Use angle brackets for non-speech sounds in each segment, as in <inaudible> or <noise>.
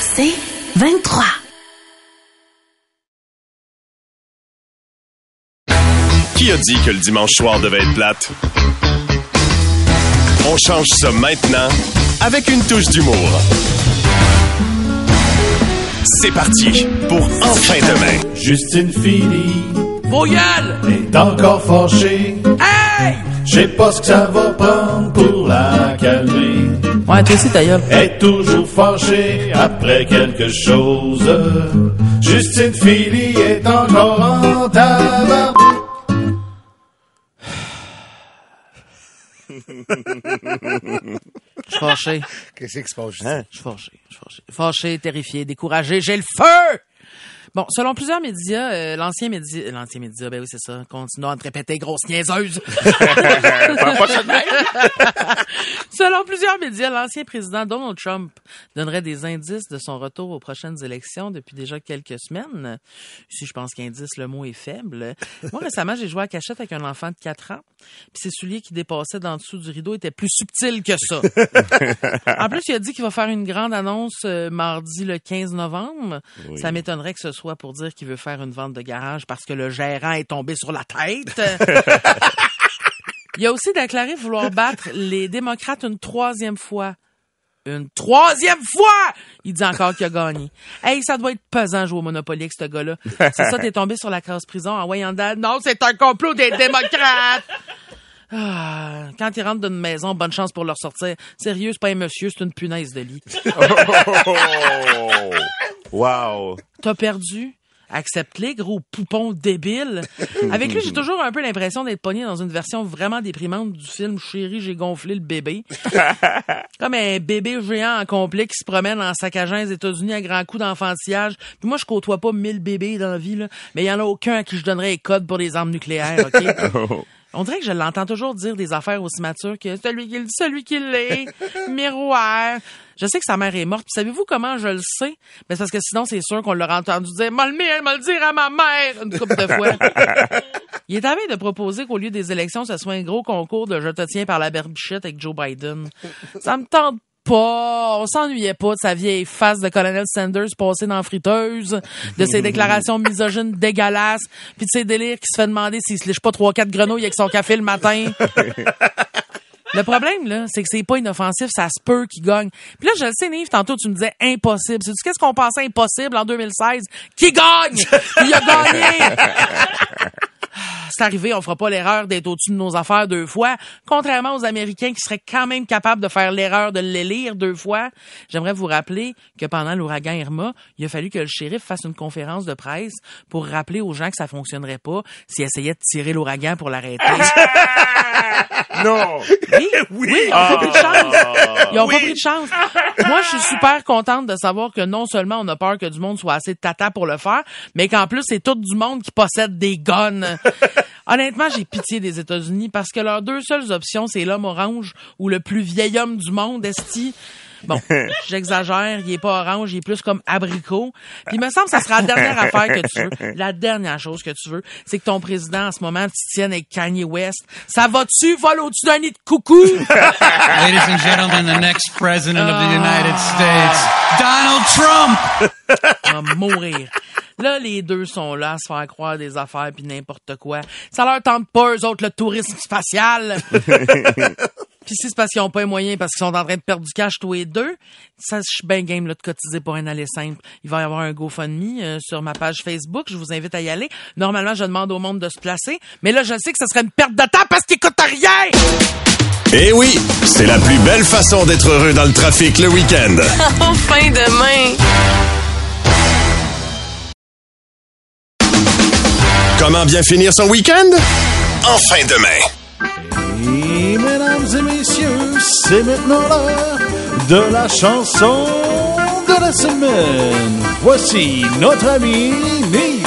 C'est 23. Qui a dit que le dimanche soir devait être plate? On change ça maintenant avec une touche d'humour. C'est parti pour Enfin demain. Justine Philly Vos gueules! est encore fâchée. Hey! Je sais pas ce que ça va prendre pour la calmer. Ouais, toi aussi, ta gueule. Elle est toujours fâchée après quelque chose. Justine Philly est encore en tabac. Je suis fâché. Qu'est-ce qui se passe? Je suis fâché. Je suis fâché. Fâché, terrifié, découragé. J'ai le feu! Bon, selon plusieurs médias, euh, l'ancien média, l'ancien média, ben oui, c'est ça, continuant de répéter grosse niaiseuse. <laughs> selon plusieurs médias, l'ancien président Donald Trump donnerait des indices de son retour aux prochaines élections depuis déjà quelques semaines. Ici, je pense qu'indice, le mot est faible. Moi, récemment, j'ai joué à cachette avec un enfant de 4 ans, puis ses souliers qui dépassaient d'en dessous du rideau étaient plus subtils que ça. <laughs> En plus, il a dit qu'il va faire une grande annonce euh, mardi le 15 novembre. Ça m'étonnerait que ce soit pour dire qu'il veut faire une vente de garage parce que le gérant est tombé sur la tête. <laughs> il a aussi déclaré vouloir battre les démocrates une troisième fois. Une troisième fois! Il dit encore qu'il a gagné. Hey, ça doit être pesant jouer au Monopoly avec ce gars-là. C'est ça, t'es tombé sur la case prison en voyant. Non, c'est un complot des démocrates! Ah, quand ils rentrent d'une maison, bonne chance pour leur sortir. Sérieux, c'est pas un monsieur, c'est une punaise de lit. <laughs> <laughs> Oh! Wow! T'as perdu? Accepte-les, gros poupon débile. <laughs> Avec lui, j'ai toujours un peu l'impression d'être pogné dans une version vraiment déprimante du film Chérie, j'ai gonflé le bébé. <laughs> Comme un bébé géant en complet qui se promène en saccageant les États-Unis à grands coups d'enfantillage. Puis moi, je côtoie pas mille bébés dans la vie, là, mais il y en a aucun à qui je donnerais les codes pour des armes nucléaires, OK? <laughs> On dirait que je l'entends toujours dire des affaires aussi matures que celui qui, celui qui l'est, <laughs> miroir. Je sais que sa mère est morte. Savez-vous comment je le sais? Ben, c'est parce que sinon, c'est sûr qu'on l'aurait entendu dire, m'a le mien, m'a le dire à ma mère, une couple de fois. <laughs> Il est veille de proposer qu'au lieu des élections, ce soit un gros concours de je te tiens par la berbichette avec Joe Biden. Ça me tente pas. On s'ennuyait pas de sa vieille face de Colonel Sanders passée dans la friteuse, de ses déclarations misogynes dégueulasses, puis de ses délires qui se fait demander s'il se lèche pas trois quatre grenouilles avec son café le matin. <laughs> Le problème, là, c'est que c'est pas inoffensif, ça se peut qu'il gagne. Puis là, je le sais, Nive, tantôt, tu me disais impossible. C'est qu'est-ce qu'on pensait impossible en 2016? Qui gagne? Il a gagné! <laughs> c'est arrivé, on fera pas l'erreur d'être au-dessus de nos affaires deux fois. Contrairement aux Américains qui seraient quand même capables de faire l'erreur de les lire deux fois, j'aimerais vous rappeler que pendant l'ouragan Irma, il a fallu que le shérif fasse une conférence de presse pour rappeler aux gens que ça fonctionnerait pas s'ils essayaient de tirer l'ouragan pour l'arrêter. <laughs> Non! <laughs> Oui, oui, ils ont pas pris de chance. Ils ont pas pris de chance. Moi, je suis super contente de savoir que non seulement on a peur que du monde soit assez tata pour le faire, mais qu'en plus, c'est tout du monde qui possède des guns. Honnêtement, j'ai pitié des États-Unis parce que leurs deux seules options, c'est l'homme orange ou le plus vieil homme du monde, Esti. Bon, <laughs> j'exagère, il est pas orange, il est plus comme abricot. Puis il me semble que ça sera la dernière affaire que tu veux. La dernière chose que tu veux, c'est que ton président en ce moment tu tiennes avec Kanye West. Ça va-tu vol au-dessus d'un nid de coucou? <laughs> Ladies and gentlemen, the next president of the United States, Donald Trump. On va mourir. Là, les deux sont là à se faire croire des affaires puis n'importe quoi. Ça leur tente pas, eux autres, le tourisme spatial. <laughs> Puis si c'est parce qu'ils ont pas les moyens, parce qu'ils sont en train de perdre du cash tous les deux, ça, je suis bien game là, de cotiser pour un aller simple. Il va y avoir un GoFundMe euh, sur ma page Facebook. Je vous invite à y aller. Normalement, je demande au monde de se placer. Mais là, je sais que ce serait une perte de temps parce qu'ils coûtent rien! Eh oui, c'est la plus belle façon d'être heureux dans le trafic le week-end. <laughs> Enfin demain. Comment bien finir son week-end? Enfin demain. Et mesdames et messieurs, c'est maintenant l'heure de la chanson de la semaine. Voici notre ami Nick.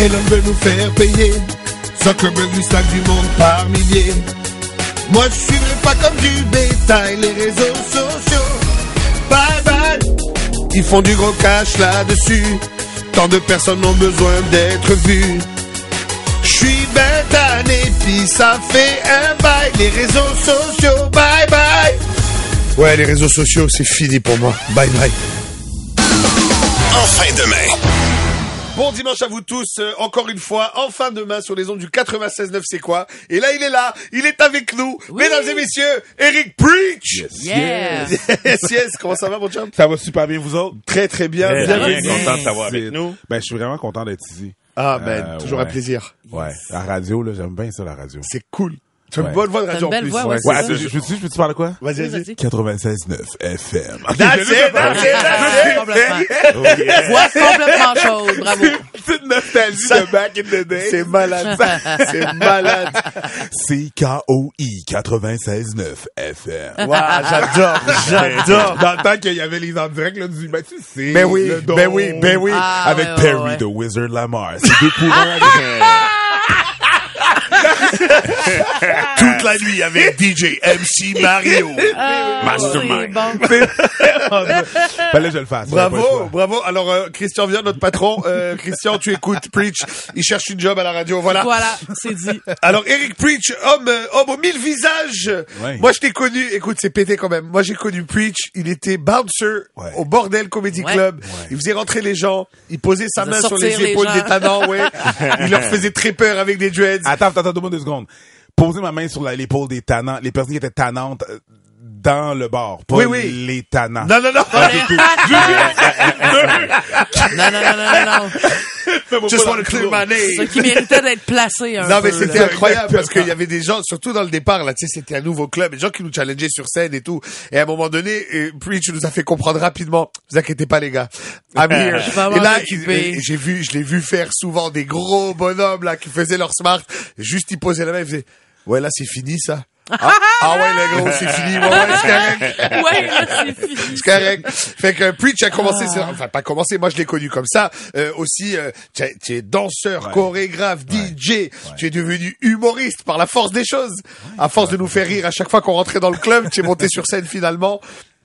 Et l'on veut nous faire payer. Zuckerberg du sac du monde par milliers. Moi je suivrai pas comme du bétail les réseaux sociaux. Bye bye. Ils font du gros cash là-dessus. Tant de personnes ont besoin d'être vues. Je suis ben tanné pis ça fait un bail. Les réseaux sociaux bye bye. Ouais les réseaux sociaux c'est fini pour moi. Bye bye. En fin de main. Bon dimanche à vous tous, euh, encore une fois, enfin demain sur les ondes du 96.9 c'est quoi? Et là il est là, il est avec nous, mesdames et messieurs, Eric Preach Yeah. Yes, yes, comment ça va mon chum? Ça va super bien, vous autres? Très très bien, Très bienvenue. bien, content de t'avoir C'est- avec nous. Ben, je suis vraiment content d'être ici. Ah ben, Euh, toujours ouais. un plaisir. Ouais. La radio, là, j'aime bien ça, la radio. C'est cool. Tu as une Ouais. bonne voix de radio en plus? voix, ouais, je, je, peux-tu- je peux-tu parler de quoi? Vas-y, vas-y. vas-y. 96.9 FM. That's it, that's it, that's it. Complètement. <laughs> Voix complètement chaude, bravo. Petite nostalgie de back in the day. C'est malade. C'est malade. CKOI 96.9 FM. Waouh, j'adore, <laughs> j'adore. Dans le temps qu'il y avait les en direct, là, du, ben, tu sais. Ben oui, ben oui, ben oui. Ah, avec Perry ouais. de Wizard Lamar. C'est deux pour un. <laughs> <laughs> Toute la nuit avec DJ MC Mario. <laughs> Ah, C'est bon. <laughs> Ben là, je le fasse. Bravo, bravo. Alors, euh, Christian vient, notre patron. Euh, Christian, tu écoutes Preach. Il cherche une job à la radio. Voilà. Voilà, c'est dit. Alors, Eric Preach, homme, euh, homme aux mille visages. Ouais. Moi, je t'ai connu. Écoute, c'est pété quand même. Moi, j'ai connu Preach. Il était bouncer Ouais. au Bordel Comedy Ouais. Club. Il faisait rentrer les gens. Il posait sa main sur les épaules gens. des tannants, ouais. il leur faisait très peur avec des dreads. Attends, attends, attends, deux secondes. Poser ma main sur la- l'épaule des tannants, les personnes qui étaient tannantes euh, dans le bar, pas Oui, oui. les tannants. Non, non, non. <laughs> <laughs> Non, non, non, non, non. Just want to clear my Ce name. qui méritait d'être placé un Non, peu. mais c'était incroyable parce qu'il y avait des gens, surtout dans le départ, là, tu sais, c'était un nouveau club, des gens qui nous challengeaient sur scène et tout. Et à un moment donné, euh, Preach nous a fait comprendre rapidement, vous inquiétez pas, les gars. <laughs> I'm here. Je vais et là, euh, j'ai vu, je l'ai vu faire souvent des gros bonhommes, là, qui faisaient leur smart. Juste, ils posaient la main, ils faisaient, ouais, là, c'est fini, ça. Ah, ah ouais, les gros, c'est fini. Ouais, ouais, c'est correct. <laughs> Ouais, là, c'est <laughs> fini. C'est correct. Fait que Preach a commencé, c'est- enfin pas commencé, moi je l'ai connu comme ça. Euh, aussi, euh, tu es- tu es danseur, Ouais. chorégraphe, DJ. Tu es devenu humoriste par la force des choses. À force de nous faire rire à chaque fois qu'on rentrait dans le club, tu es monté sur scène finalement.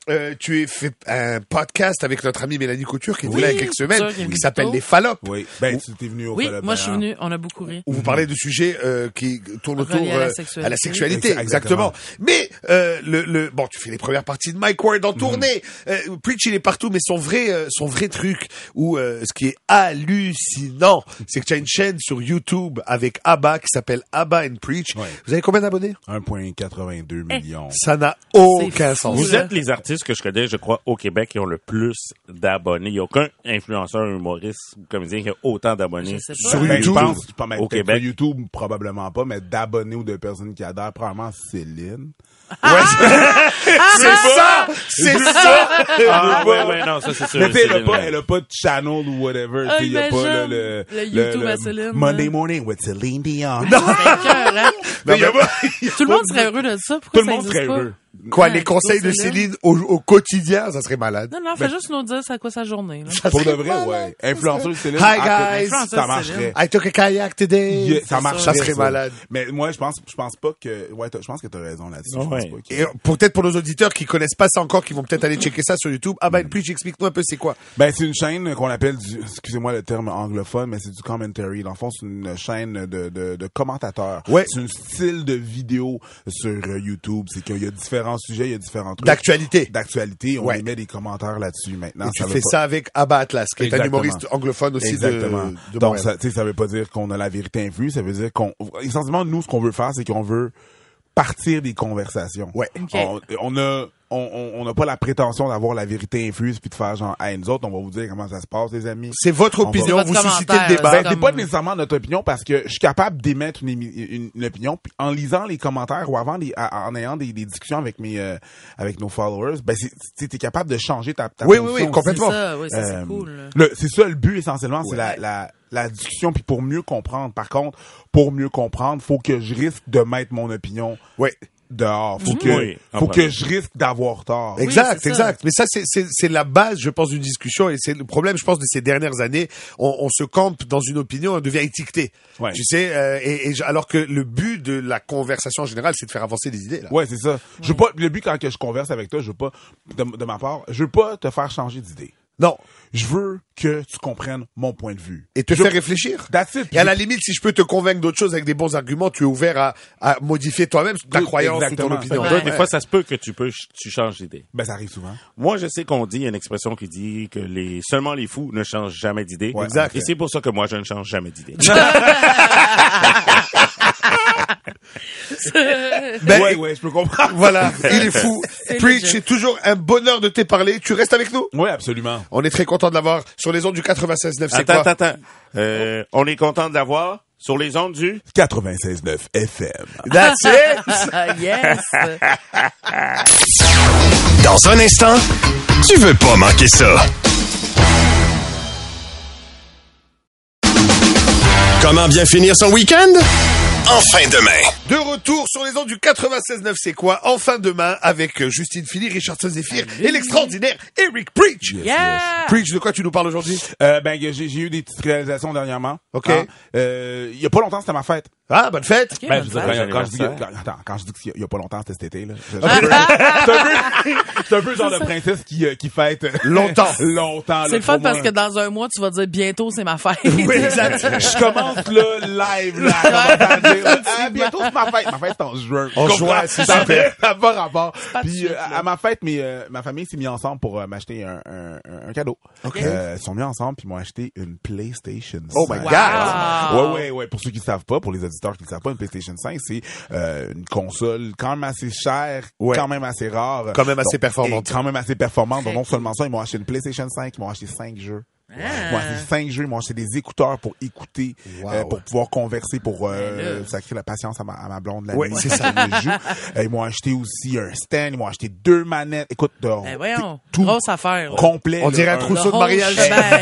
Euh, tu es fait un podcast avec notre amie Mélanie Couture qui est venue là il y a quelques semaines, qui s'appelle. Les Fallopes. Oui, ben, tu t'es venu au Oui, moi, je suis venu, on a beaucoup ri. où vous parlez de sujets euh, qui tournent autour à la euh, sexualité. à la sexualité, Ex- exactement. exactement. Mais euh, le, le bon, tu fais les premières parties de Mike Ward en Mhm. tournée. Euh, Preach il est partout, mais son vrai euh, son vrai truc ou euh, ce qui est hallucinant, c'est que tu as une chaîne sur YouTube avec Abba qui s'appelle Abba and Preach. Ouais. Vous avez combien d'abonnés? 1,82 millions. Ça n'a aucun sens. Vous êtes les artistes que je connais, je crois, au Québec qui ont le plus d'abonnés. Il n'y a aucun influenceur, humoriste ou comédien qui a autant d'abonnés. Pas. Sur Ben, YouTube. je pense, ben, Au Québec. sur YouTube, probablement pas, mais d'abonnés ou de personnes qui adhèrent, probablement Céline. Ouais, c'est ça, c'est ça. Ah, ouais, ouais, non, ça c'est sûr. Mais tu elle a pas, elle a pas de channel ou whatever. Ah, il y a pas le, le, Le YouTube à Céline, Monday morning with Céline Dion. <laughs> Pas- <laughs> Tout le monde serait heureux de ça. Pourquoi Tout le monde serait pas? heureux. Quoi, Ouais, les conseils de Céline. Au, au quotidien, ça serait malade. Non, non, fais juste nous dire c'est à quoi sa journée. Là. Ça Pour de vrai, malade. ouais. Influenceuse Céline. Hi, ah, guys. Ça marcherait. I took a kayak today. Yeah, ça marcherait. Ça serait malade. Mais moi, je pense, je pense pas que, ouais, t'as- je pense que t'as raison là-dessus. Ouais. Et peut-être pour nos auditeurs qui connaissent pas ça encore, qui vont peut-être aller checker ça sur YouTube. Ah ben, Preach, explique-nous un peu c'est quoi? Ben, c'est une chaîne qu'on appelle du, excusez-moi le terme anglophone, mais c'est du commentary. Dans le fond, c'est une chaîne de, de, de commentateurs. Ouais. C'est un style de vidéo sur euh, YouTube. C'est qu'il y a différents sujets, il y a différents trucs. D'actualité. D'actualité. On Ouais. y met des commentaires là-dessus maintenant. Et tu fais pas- ça avec Abba Atlas, qui est un humoriste anglophone aussi de, Exactement. de Donc, Montréal. ça, tu sais, ça veut pas dire qu'on a la vérité infuse. Ça veut dire qu'on, essentiellement, nous, ce qu'on veut faire, c'est qu'on veut partir des conversations. Ouais. Ok. On, on a, on, on- on n'a pas la prétention d'avoir la vérité infuse puis de faire genre, hey, nous autres, on va vous dire comment ça se passe, les amis. C'est votre va- opinion, vous suscitez le débat. Ben, comme- c'est pas nécessairement notre opinion parce que je suis capable d'émettre une, une, une opinion puis en lisant les commentaires ou avant les, à- en ayant des, des discussions avec mes euh, avec nos followers, ben c'est tu es capable de changer ta, ta Oui, oui, position oui, complètement. C'est ça, oui, ça, c'est Euh, cool. c'est ça le but essentiellement, c'est la, la, la discussion puis pour mieux comprendre. Par contre, pour mieux comprendre, faut que je risque de mettre mon opinion Ouais. dehors. Faut que, Oui, faut que je risque d'avoir tort. Exact, ça. exact. Mais ça, c'est, la base, je pense, d'une discussion. Et c'est le problème, je pense, de ces dernières années. On, on se campe dans une opinion, on devient étiqueté. Ouais. Tu sais, euh, et, alors que le but de la conversation en général, c'est de faire avancer des idées. Là. Ouais, c'est ça. Je veux pas, le but quand que je converse avec toi, je veux pas, de, de ma part, je veux pas te faire changer d'idée. Non. Je veux que tu comprennes mon point de vue. Et te Je- faire réfléchir. That's it. Et à la limite, si je peux te convaincre d'autres choses avec des bons arguments, tu es ouvert à, à modifier toi-même ta Tout- croyance ou ton exactement. opinion. Ouais. Des fois, ça se peut que tu peux, tu changes d'idée. Ben, ça arrive souvent. Moi, je sais qu'on dit, il y a une expression qui dit que les, seulement les fous ne changent jamais d'idée. Ouais, Exact. Et c'est pour ça que moi, je ne change jamais d'idée. <laughs> <laughs> <laughs> Ben, ouais, ouais, je peux comprendre. Voilà, <laughs> il est fou. C'est Preach, c'est toujours un bonheur de te parler. Tu restes avec nous? Ouais, absolument. On est très content de l'avoir sur les ondes du 96.9. C'est attends, quoi? attends, attends. Euh, on est content de l'avoir sur les ondes du... 96.9 FM. That's <laughs> it. Yes! Dans un instant, tu veux pas manquer ça. Comment bien finir son week-end? En fin de retour sur les ondes du 96.9, c'est quoi? Enfin demain avec euh, Justine Philly, Richardson Zephyr et l'extraordinaire Eric Preach. Yeah! Preach, de quoi tu nous parles aujourd'hui? Euh, ben, j'ai, eu des petites réalisations dernièrement. Ok. Hein? Euh, il y a pas longtemps, c'était ma fête. Ah, bonne fête. Ben, bonne je veux dire, fête. quand, quand je dis, quand, attends, quand je dis qu'il y a pas longtemps, c'était cet été, là. <laughs> C'est un peu, c'est un peu, le genre de princesse qui, euh, qui fête Longtemps. <laughs> longtemps, là, C'est le fun parce que dans un mois, tu vas dire bientôt, c'est ma fête. Oui, <laughs> exact. Je commence là, live, là, à ah, bientôt c'est ma fête. Ma fête, c'est en juin. En juin, c'est Ça super. n'a pas rapport. Puis, suite, euh, à ma fête, mes, euh, ma famille s'est mis ensemble pour euh, m'acheter un, un, un, un cadeau. Euh, ils sont mis ensemble puis ils m'ont acheté une PlayStation 5. Oh my God. Ouais, ouais, ouais. Pour ceux qui ne savent pas, pour les auditeurs qui ne savent pas, une PlayStation 5, c'est euh, une console quand même assez chère, Ouais. quand même assez rare. Quand même assez Donc, performante. Quand même assez performante. Donc, non seulement ça, ils m'ont acheté une PlayStation 5, ils m'ont acheté 5 jeux. Ah. Ils m'ont acheté 5 jeux, ils m'ont acheté des écouteurs pour écouter, Wow. euh, pour pouvoir converser, pour euh, Ben sacrer la patience à ma, à ma blonde la Ouais, nuit. c'est ça. Euh, ils m'ont acheté aussi un stand, ils m'ont acheté deux manettes. Écoute, de, Ben voyons, tout grosse affaire. complet. On là, dirait un trousseau de mariage.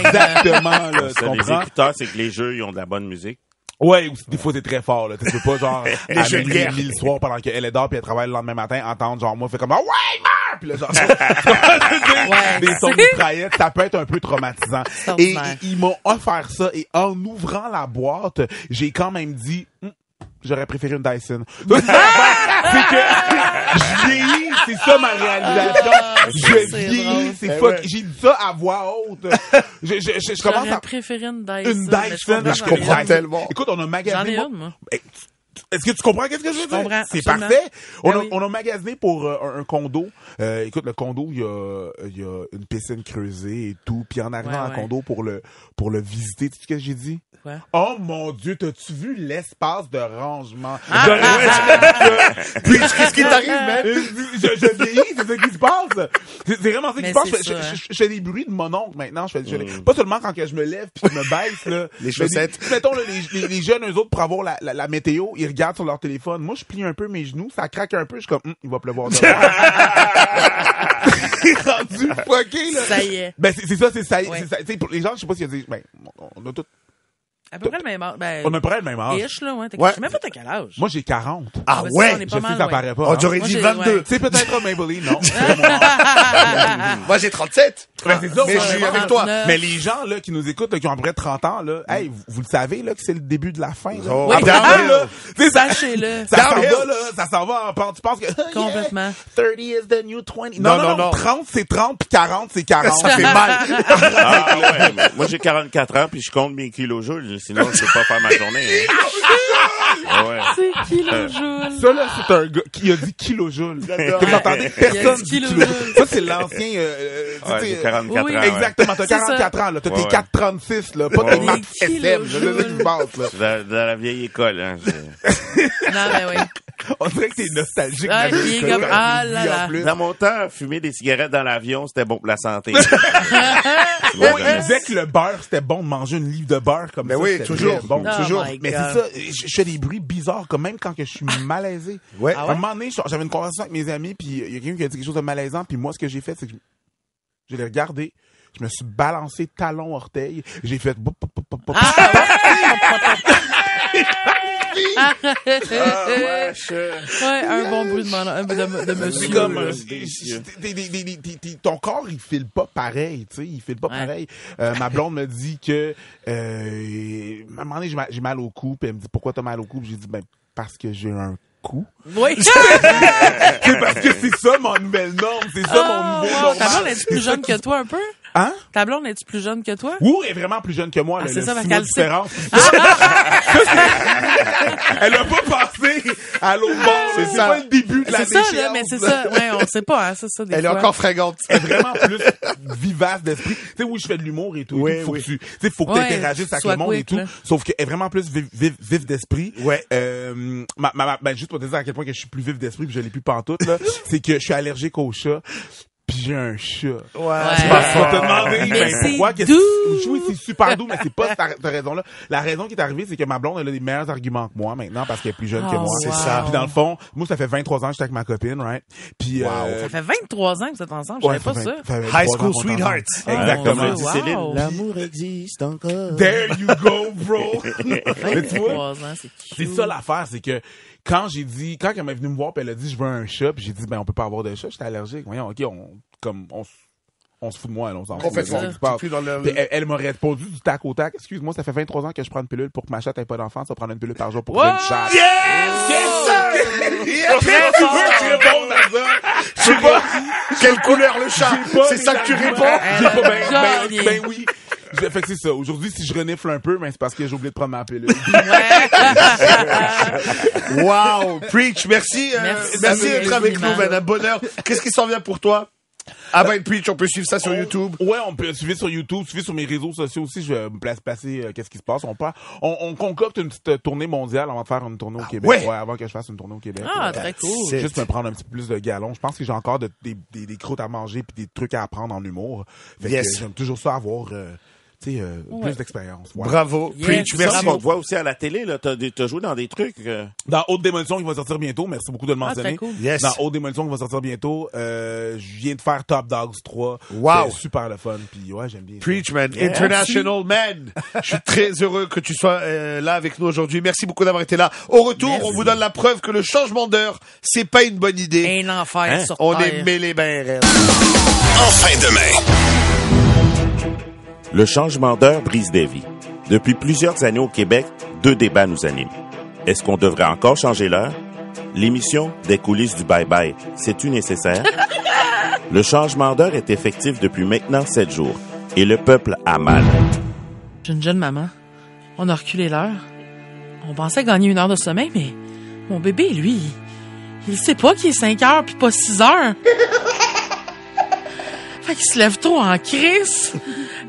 Exactement, là, tu Ça, les comprends? écouteurs, c'est que les jeux, ils ont de la bonne musique. Ouais, ou des fois c'est très fort là. Tu peux pas genre <laughs> Les à jeux de guerre. le soir pendant qu'elle est dehors puis elle travaille le lendemain matin entendre genre moi fait comme ah, ouais meurs puis là genre <laughs> Ouais. des sons de mitraillettes, ça peut être un peu traumatisant. Et, ils m'ont offert ça et en ouvrant la boîte, j'ai quand même dit Hum, J'aurais préféré une Dyson. <laughs> C'est que je vieillis, c'est ça ma réalisation. je c'est vieillis, c'est Eh fuck. ouais. j'ai dit ça à voix haute. Je, je, je, je commence J'aurais à préféré une Dyson. une mais Dyson. comprends je comprends tellement. Écoute, on a J'en magasiné. ai moi- une, moi. Est-ce que tu comprends qu'est-ce que je veux dire? comprends, C'est parfait. On, Ben a, oui. on a magasiné pour euh, un, un condo. Euh, écoute, le condo, il y a, il y a une piscine creusée et tout. Puis en arrivant Ouais, à ouais. condo pour le, pour le visiter, tu sais ce que j'ai dit? Quoi? Oh mon Dieu, t'as-tu vu l'espace de rangement? Ah, De- ah, Puis, qu'est-ce qui t'arrive, man? Je, je vieillis, c'est ça qui se passe. C'est vraiment ça qui se passe. Je, je- hein. je- fais des bruits de mon oncle maintenant. Je fais, je fais- Pas seulement quand que je me lève puis je me baisse. Là, <laughs> Les des- chaussettes. mettons, là, les, les, les jeunes, eux autres, pour avoir la, la, la météo, ils regardent sur leur téléphone. Moi, je plie un peu mes genoux, ça craque un peu. Je suis comme, Hum, il va pleuvoir <laughs> demain. <laughs> C'est rendu fucké, là. Ça y est. Ben, c'est c'est ça, c'est ça. Ouais. c'est ça. Tu sais, pour les gens, je sais pas s'ils disent, ben, on a tout, À peu près le même âge. Ben, on a près le même âge. ish, là, ouais. t'as- Ouais. Je sais même pas t'as quel âge. Moi, j'ai 40. Ah Ben, ça, ouais? on est Je pas sais mal, ça ouais. paraît pas. On hein. aurait Moi, dit j'ai- 22. ouais. C'est peut-être un Maybelline, non? <laughs> C'est pas mon âge. Moi, j'ai 37. Ben, c'est ça, Mais je suis avec toi. 39. Mais les gens là qui nous écoutent, là, qui ont à peu près 30 ans, là, hey, vous, vous le savez là que c'est le début de la fin. Là. Oh, là, <laughs> Sachez-le. ça s'en va là, ça s'en va en pente. Tu penses que yeah, Complètement. 30 is the new 20. Non, Non, non, non, non, non. 30 c'est 30 puis 40 c'est 40. Ça fait mal. <laughs> Ah ouais, mais moi j'ai 44 ans puis je compte mes kilojoules, sinon je peux pas faire ma journée. hein. Ah <laughs> ouais. C'est kilojoule. Ça là, c'est un gars qui a dit kilojoules. Vous entendez personne dit kilojoules. kilojoules. Ça c'est l'ancien euh, euh, tu Ouais, sais, j'ai 44 oui, ans. ouais. Exactement, t'as C'est 44 ans là, t'as Ouais, tes ouais. 436 là, pas Ouais, tes ouais. maths SM, qui se passe là. Dans, dans la vieille école. Hein. <laughs> Non, mais oui. On dirait que t'es nostalgique. Ah, de la comme- là, ah tu là là. Dans mon temps, fumer des cigarettes dans l'avion, c'était bon pour la santé. <laughs> <laughs> Il disait que le beurre, c'était bon de manger une livre de beurre comme Ben ça. oui, toujours. Bon. Oh toujours. Mais c'est ça, je, je fais des bruits bizarres, comme même quand que je suis malaisé. Ouais. À un moment donné, j'avais une conversation avec mes amis, puis il y a quelqu'un qui a dit quelque chose de malaisant, puis moi, ce que j'ai fait, c'est que je, l'ai regardé, je me suis balancé talon orteil, j'ai fait... Ah, fille! Ouais, un bon bruit de, mon- de, de C'est monsieur. comme, euh, euh, ton corps, il file pas pareil, tu sais, il file pas Ouais. pareil. Euh, ma blonde me dit que, euh, à un moment donné, j'ai mal, j'ai mal au cou, puis elle me dit, pourquoi t'as mal au cou? J'ai dit, ben, parce que j'ai un Oui. <laughs> C'est parce que c'est ça mon nouvelle norme, c'est ça mon nouveau Oh, wow. Ta blonde normal. plus jeune que toi un peu? Hein? Ta blonde est-tu plus jeune que toi? Oui, elle est vraiment plus jeune que moi. Ah, c'est ça, parce qu'elle de sait. différence. <laughs> Elle a pas passé à l'autre bord. C'est C'est ça. pas le début de la C'est ça, là, mais c'est ça. Ouais, on sait pas, hein, c'est ça, des Elle est encore fringante. Elle est vraiment plus vivace d'esprit. Tu sais, oui, je fais de l'humour et tout. et Oui, tout, faut oui. que tu, tu sais, faut que Ouais, t'interagisses avec le monde et tout. là. Sauf qu'elle est vraiment plus vif d'esprit. Ouais. Euh, ma, ma, ma- ben, juste pour te dire à quel point que je suis plus vif d'esprit puis je l'ai plus pantoute, là, <laughs> c'est que je suis allergique aux chats. Puis j'ai un chat. Ouais. Tu vas te demander, Mais ben, c'est pourquoi, que- oui, c'est super doux, mais c'est pas cette raison-là. La raison qui est arrivée, c'est que ma blonde, elle a des meilleurs arguments que moi maintenant parce qu'elle est plus jeune que Oh, moi. C'est wow. ça. Puis dans le fond, moi, ça fait 23 ans que j'étais avec ma copine, right? Puis, euh, Ça fait 23 ans que vous êtes ensemble, je ouais, savais pas fait ça. vingt- fait 23 High School Sweethearts. Exactement. Dit Wow. Céline. L'amour existe encore. There you go, bro. <laughs> Mais tu vois, 23 ans, c'est c'est ça l'affaire, c'est que quand j'ai dit, quand elle m'est venue me voir, puis elle a dit je veux un chat, puis j'ai dit ben on peut pas avoir de chat, j'étais allergique. Voyons, ok, on comme on, on se fout de moi, là, on s'en fout. Plus dans le- Elle, elle m'a répondu du tac au tac. Excuse-moi, ça fait 23 ans que je prends une pilule pour que ma chatte ait pas d'enfant. Ça va prendre une pilule par jour pour Wow! une chatte. Yes, Très tu veux que je à ça? Je sais pas. Quelle couleur le chat? J'ai pas C'est ça que tu réponds? arguments. J'ai pas, ben, ben, ben oui. Je- Fait que c'est ça. Aujourd'hui, si je renifle un peu, ben, c'est parce que j'ai oublié de prendre ma pilule. <laughs> Wow! Preach, merci. euh, Merci. merci d'être avec nous. Un bonheur. Qu'est-ce qui s'en vient pour toi? Ah ben, Preach, on peut suivre ça sur YouTube. Ouais, on peut suivre sur YouTube, suivre sur mes réseaux sociaux aussi. Je vais me place, placer euh, qu'est-ce qui se passe. On, part, on, on concocte une petite euh, tournée mondiale avant de faire une tournée au Québec. ouais? avant que je fasse une tournée au Québec. Ah, très cool. C'est- Juste me prendre un petit peu plus de galons. Je pense que j'ai encore de- des, des, des croûtes à manger puis des trucs à apprendre en humour. Fait Yes. j'aime toujours ça avoir, euh, tu sais, euh, Ouais. plus d'expérience. Bravo. Yes, Preach, Merci. On te voit aussi à la télé, là. T'as, t'as joué dans des trucs. euh, Dans Haute Démolition qui va sortir bientôt, merci beaucoup de le Ah, mentionner. très cool. Yes. Dans Haute Démolition qui va sortir bientôt, euh, je viens de faire Top Dogs 3. Wow. C'est super le fun. Puis ouais, j'aime bien. ça. Preach, man. International man. Je suis très heureux que tu sois euh, là avec nous aujourd'hui. Merci beaucoup d'avoir été là. Au retour, Merci. on vous donne la preuve que le changement d'heure, c'est pas une bonne idée. Un enfer Hein? sur On terre. est mêlés ben. En fin de main. Le changement d'heure brise des vies. Depuis plusieurs années au Québec, deux débats nous animent. Est-ce qu'on devrait encore changer l'heure? L'émission des coulisses du bye-bye, c'est-tu nécessaire? Le changement d'heure est effectif depuis maintenant sept jours et le peuple a mal. J'ai une jeune maman. On a reculé l'heure. On pensait gagner une heure de sommeil, mais mon bébé, lui, il sait pas qu'il est 5 heures puis pas 6 heures. Fait qu'il se lève tôt en crise.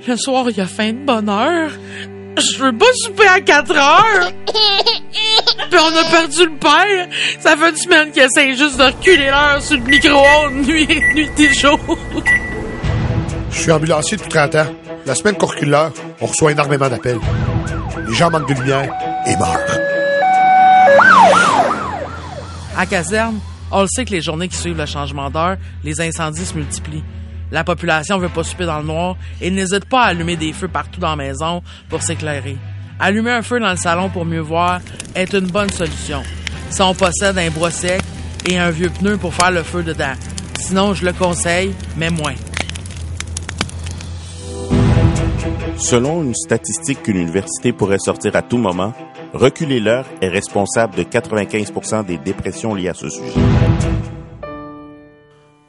Le soir, il a faim de bonne heure. Je veux pas souper à 4 heures. Puis on a perdu le père. Ça fait une semaine qu'il essaie juste de reculer l'heure sur le micro-ondes, <laughs> nuit, nuit et jour. Je suis ambulancier depuis 30 ans. La semaine qu'on recule l'heure, on reçoit énormément d'appels. Les gens manquent de lumière et meurent. À caserne, on le sait que les journées qui suivent le changement d'heure, les incendies se multiplient. La population veut pas souper dans le noir et n'hésite pas à allumer des feux partout dans la maison pour s'éclairer. Allumer un feu dans le salon pour mieux voir est une bonne solution. Si on possède un bois sec et un vieux pneu pour faire le feu dedans. Sinon, je le conseille, mais moins. Selon une statistique qu'une université pourrait sortir à tout moment, reculer l'heure est responsable de 95% des dépressions liées à ce sujet.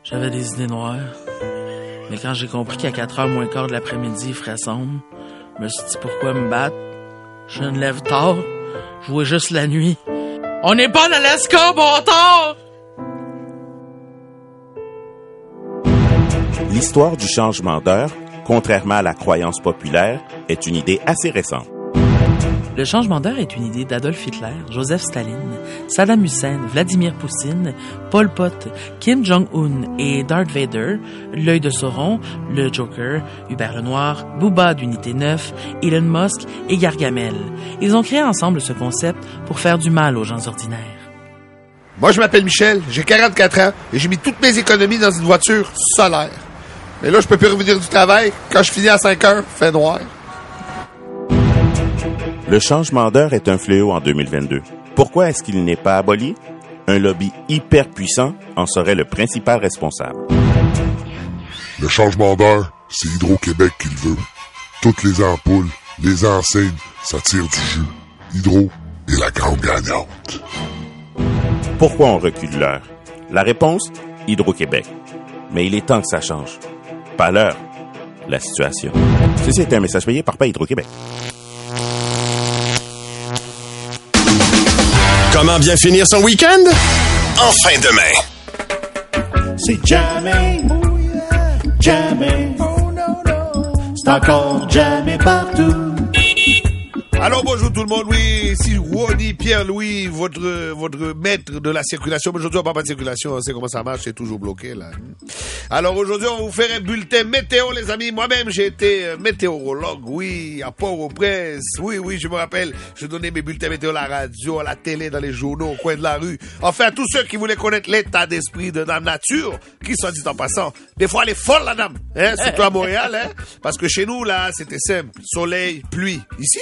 J'avais des idées noires. Mais quand j'ai compris qu'à 4 heures moins quart de l'après-midi, il ferait sombre, je me suis dit pourquoi me battre? Je me lève tard. Je jouais juste la nuit. On n'est pas dans l'ESCA, bon tard! L'histoire du changement d'heure, contrairement à la croyance populaire, est une idée assez récente. Le changement d'heure est une idée d'Adolf Hitler, Joseph Staline, Saddam Hussein, Vladimir Poutine, Pol Pot, Kim Jong-un et Darth Vader, l'œil de Sauron, le Joker, Hubert Lenoir, Booba d'Unité 9, Elon Musk et Gargamel. Ils ont créé ensemble ce concept pour faire du mal aux gens ordinaires. Moi, je m'appelle Michel, j'ai 44 ans et j'ai mis toutes mes économies dans une voiture solaire. Mais là, je peux plus revenir du travail. Quand je finis à 5 heures, fait noir. Le changement d'heure est un fléau en 2022. Pourquoi est-ce qu'il n'est pas aboli? Un lobby hyper puissant en serait le principal responsable. Le changement d'heure, c'est Hydro-Québec qui le veut. Toutes les ampoules, les enseignes, ça tire du jus. Hydro est la grande gagnante. Pourquoi on recule l'heure? La réponse, Hydro-Québec. Mais il est temps que ça change. Pas l'heure, la situation. Ceci est un message payé par pas Hydro-Québec. Comment bien finir son week-end? En fin de main. C'est jamais, jamais. C'est encore jamais partout. Alors bonjour tout le monde, oui, ici Ronnie Pierre-Louis, votre votre maître de la circulation. Mais Aujourd'hui on parle pas de circulation, on sait comment ça marche, c'est toujours bloqué là. Alors aujourd'hui on va vous faire un bulletin météo les amis. Moi-même j'ai été euh, météorologue, oui, à Port-au-Prince. Oui, oui, je me rappelle, je donnais mes bulletins météo à la radio, à la télé, dans les journaux, au coin de la rue. Enfin, à tous ceux qui voulaient connaître l'état d'esprit de Dame Nature, qui soit dit en passant, des fois elle est folle la dame, hein, surtout à Montréal, hein, parce que chez nous là c'était simple, soleil, pluie. Ici,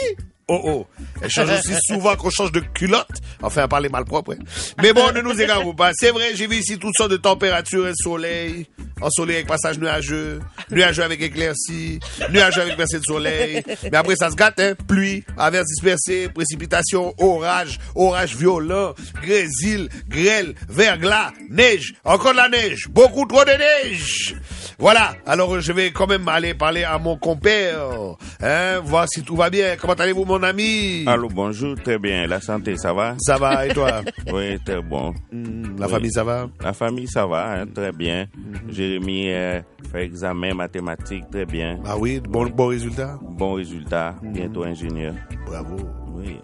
Oh oh. Elle change aussi <laughs> souvent qu'on change de culotte. Enfin, à parler mal propre. hein. Mais bon, ne nous égarons pas. C'est vrai, j'ai vu ici toutes sortes de températures, un soleil, ensoleillé avec passage nuageux, nuageux avec éclaircie, nuageux avec percée de soleil. Mais après, ça se gâte, hein. Pluie, averse dispersée, précipitation, orage, orage violent, grésil, grêle, verglas, neige, encore de la neige, beaucoup trop de neige. Voilà. Alors, je vais quand même aller parler à mon compère, hein, voir si tout va bien. Comment allez-vous, mon ami? Allô, bonjour, très bien. La santé, ça va? Ça va, et toi? <laughs> Oui, très bon. La Oui. famille, ça va? La famille, ça va, hein, très bien. Jérémy euh, fait examen mathématique, très bien. Ah oui, bon, bon résultat? Bon résultat, bientôt ingénieur. Bravo. Oui.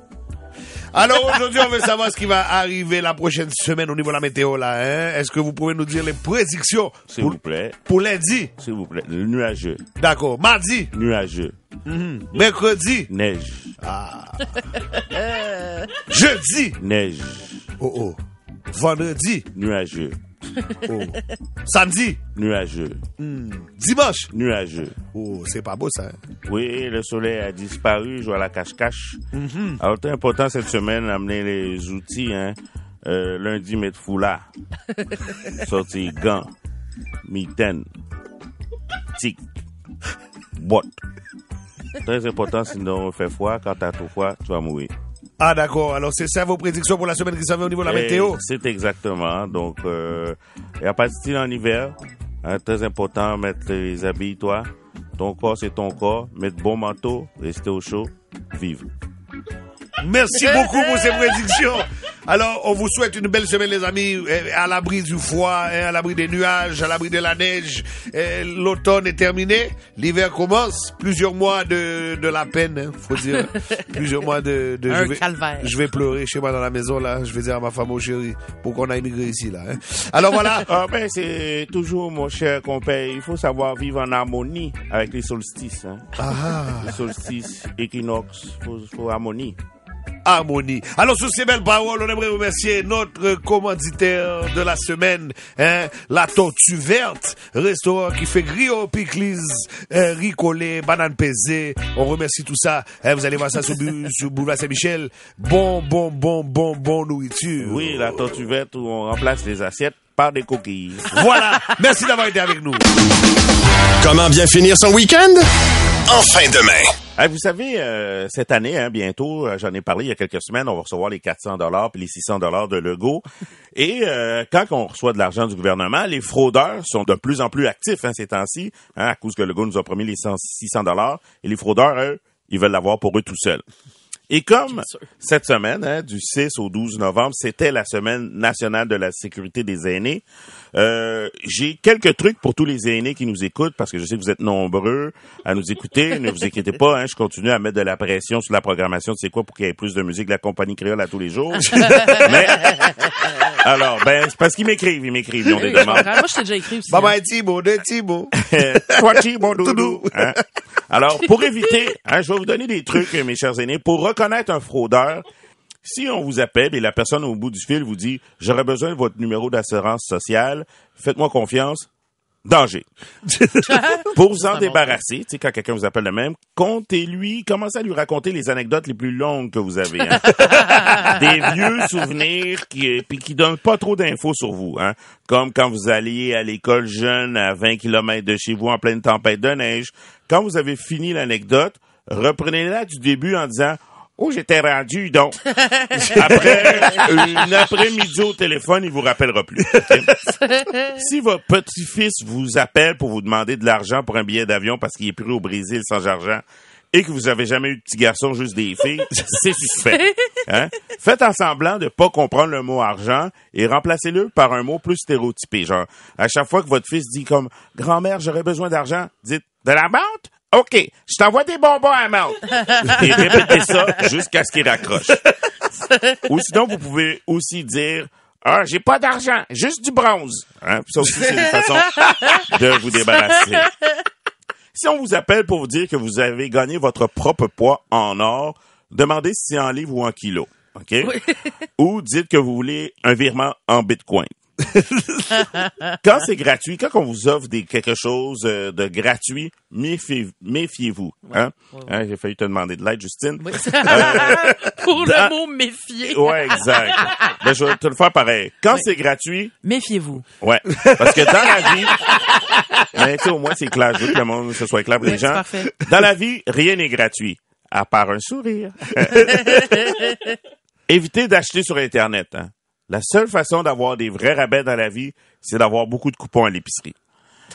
Alors aujourd'hui, on veut savoir ce qui va arriver la prochaine semaine au niveau de la météo là. Hein? Est-ce que vous pouvez nous dire les prédictions S'il pour, vous plaît, pour lundi? s'il vous plaît. Le nuageux, D'accord. Mardi, nuageux, mercredi, neige, jeudi, neige, oh oh, vendredi, nuageux, oh, <laughs> samedi, nuageux, dimanche. nuageux. Oh, c'est pas beau ça. hein? Oui, le soleil a disparu, je vois la cache-cache. Alors, très important cette semaine, amener les outils, hein. Euh, lundi, mettre foulard. <laughs> Sortir gants, mitaine, tic, botte. Très important, sinon il fait froid. Quand t'as trop froid, tu vas mourir. Ah d'accord. Alors c'est ça vos prédictions pour la semaine qui s'en vient au niveau de la Et météo? C'est exactement. Donc, a pas de style en hiver. Hein, très important, mettre les habits, toi. Ton corps, c'est ton corps. Mettre bon manteau, rester au chaud, vivre. Merci beaucoup pour ces prédictions. Alors, on vous souhaite une belle semaine, les amis, euh, à l'abri du froid, hein, à l'abri des nuages, à l'abri de la neige. Euh, L'automne est terminé, l'hiver commence. Plusieurs mois de, de la peine, hein, faut dire. <laughs> Plusieurs mois de... de Un je vais, calvaire. Je vais pleurer chez moi dans la maison, là. Je vais dire à ma femme, oh chérie, pour qu'on a immigré ici, là. hein. Alors voilà. <laughs> Ah ben c'est toujours mon cher compère, il faut savoir vivre en harmonie avec les solstices. Hein. Ah, Les solstices, équinoxe, faut, faut harmonie. Harmonie. Alors, sur ces belles paroles, on aimerait remercier notre commanditaire de la semaine, hein, la Tortue Verte, restaurant qui fait griot, pickles, euh, riz collé, banane pesée. On remercie tout ça. Hein, vous allez voir ça sur Boulevard Saint-Michel. Bon, bon, bon, bon, bon nourriture. Oui, la tortue verte où on remplace les assiettes par des coquilles. Voilà. Merci d'avoir été avec nous. Comment bien finir son week-end? En fin de main. Hey, vous savez, euh, cette année, hein, bientôt, euh, j'en ai parlé il y a quelques semaines, on va recevoir les 400 dollars puis les 600 dollars de Lego. <laughs> Et euh, quand on reçoit de l'argent du gouvernement, les fraudeurs sont de plus en plus actifs hein, ces temps-ci, hein, à cause que Legault nous a promis les 100 600 dollars. Et les fraudeurs, eux, ils veulent l'avoir pour eux tout seuls. Et comme cette semaine, hein, du 6 au 12 novembre, c'était la semaine nationale de la sécurité des aînés, euh, j'ai quelques trucs pour tous les aînés qui nous écoutent, parce que je sais que vous êtes nombreux à nous écouter. <laughs> ne vous inquiétez pas, hein, je continue à mettre de la pression sur la programmation de c'est quoi pour qu'il y ait plus de musique de la compagnie créole à tous les jours. <laughs> Mais alors, ben, c'est parce qu'ils m'écrivent, ils m'écrivent, ils ont des demandes. Moi, je t'ai déjà écrit aussi. Bye hein. bye, Thibaut, de Thibaut. <laughs> Toi, chi, bon doudou. Hein? Alors, pour éviter, hein, je vais vous donner des trucs, mes chers aînés, pour reconnaître un fraudeur. Si on vous appelle et la personne au bout du fil vous dit j'aurais besoin de votre numéro d'assurance sociale, faites-moi confiance, Danger. <laughs> Pour vous en débarrasser, tu sais, quand quelqu'un vous appelle le même, comptez-lui, commencez à lui raconter les anecdotes les plus longues que vous avez. hein. <laughs> Des vieux souvenirs qui, puis qui donnent pas trop d'infos sur vous. Hein. Comme quand vous alliez à l'école jeune à 20 km de chez vous en pleine tempête de neige. Quand vous avez fini l'anecdote, reprenez-la du début en disant Oh, j'étais rendu, donc? <laughs> Après une après-midi au téléphone, il vous rappellera plus. <laughs> si votre petit-fils vous appelle pour vous demander de l'argent pour un billet d'avion parce qu'il est pris au Brésil sans argent et que vous avez jamais eu de petit garçon, juste des filles, <laughs> c'est suspect. Hein? Faites en semblant de pas comprendre le mot argent et remplacez-le par un mot plus stéréotypé. Genre, à chaque fois que votre fils dit comme grand-mère, j'aurais besoin d'argent, dites de la menthe? OK, je t'envoie des bonbons à menthe. <laughs> Et répétez ça jusqu'à ce qu'il raccroche. Ou sinon, vous pouvez aussi dire Ah, j'ai pas d'argent, juste du bronze. Hein? Ça aussi, c'est une façon de vous débarrasser. Si on vous appelle pour vous dire que vous avez gagné votre propre poids en or, demandez si c'est en livres ou en kilos. OK? Ou dites que vous voulez un virement en bitcoin. <laughs> quand c'est gratuit, quand on vous offre des, quelque chose euh, de gratuit, méfiez- méfiez-vous. hein? Hein, J'ai failli te demander de l'aide, Justine. Oui. Euh, <laughs> Pour dans- le mot méfier. Ouais, exact. Ben, je vais te le faire pareil. Quand c'est gratuit, Méfiez-vous. ouais. Parce que dans la vie, mais <laughs> tu sais, au moins c'est clair. Je veux que le monde ce soit clair pour les gens. parfait. Dans la vie, rien n'est gratuit. À part un sourire. Évitez d'acheter sur Internet. hein. La seule façon d'avoir des vrais rabais dans la vie, c'est d'avoir beaucoup de coupons à l'épicerie.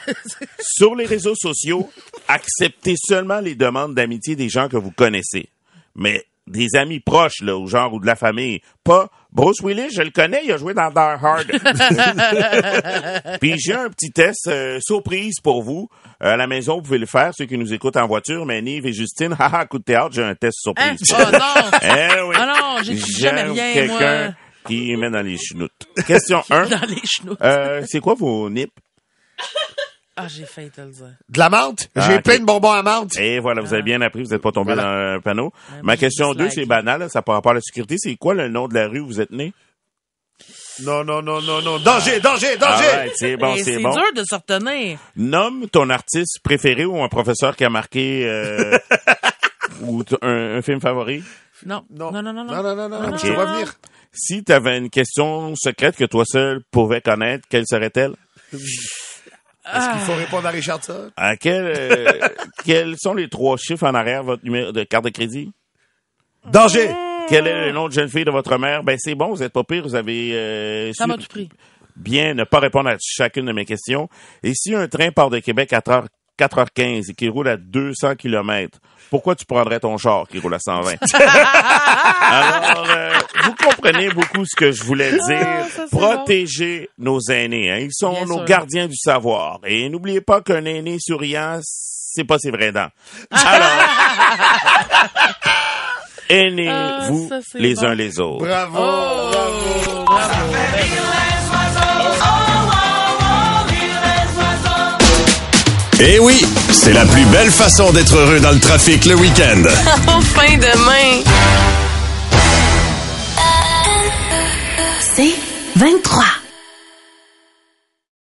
<laughs> sur les réseaux sociaux, acceptez seulement les demandes d'amitié des gens que vous connaissez. Mais des amis proches, là, ou genre, ou de la famille. Pas Bruce Willis, je le connais, il a joué dans Die Hard. <laughs> Puis j'ai un petit test euh, surprise pour vous. Euh, à la maison, vous pouvez le faire, ceux qui nous écoutent en voiture. Mais Nive et Justine, <laughs> haha, coup de théâtre, j'ai un test Hein? surprise. Oh non! Eh oui. Ah non, j'écris jamais J'aime rien, quelqu'un moi. Qui met dans les chenoutes? Question 1. Dans les genoux. Euh, c'est quoi vos nips? Ah, j'ai failli te le dire. De la menthe? Ah, J'ai ok. plein de bonbons à menthe. Et voilà, vous avez bien appris, vous n'êtes pas tombé Voilà. dans un panneau. Ma question dislike. 2, c'est banal, là, ça par rapport à la sécurité. C'est quoi le nom de la rue où vous êtes né? Non, non, non, non, non. Danger, danger, danger! Alright, c'est bon, c'est c'est bon. dur de se retenir. Nomme ton artiste préféré ou un professeur qui a marqué euh, <laughs> ou un, un film favori. Non. Non. Non, non, non, non. Non, non, non, non, Non, je te non, vois non. venir. Si tu avais une question secrète que toi seul pouvais connaître, quelle serait-elle? Est-ce qu'il faut répondre à quel, euh, <laughs> quels sont les trois chiffres en arrière de votre numéro de carte de crédit? Danger! Quel est le nom de jeune fille de votre mère? Ben c'est bon, vous êtes pas pire, vous avez euh, Ça su m'a tout pris. bien ne pas répondre à chacune de mes questions. Et si un train part de Québec à 4h, 4h15 et qui roule à 200 km, pourquoi tu prendrais ton char qui roule à 120? <laughs> Alors, euh, vous comprenez beaucoup ce que je voulais dire. Ah, ça, Protégez nos aînés. hein. Ils sont Bien nos sûr. gardiens du savoir. Et n'oubliez pas qu'un aîné souriant, c'est pas ses vraies dents. Alors, <laughs> aînez-vous Ah, les bon. uns les autres. Bravo! Oh, bravo. Eh oui, c'est la plus belle façon d'être heureux dans le trafic le week-end. <laughs> Enfin demain. C'est 23.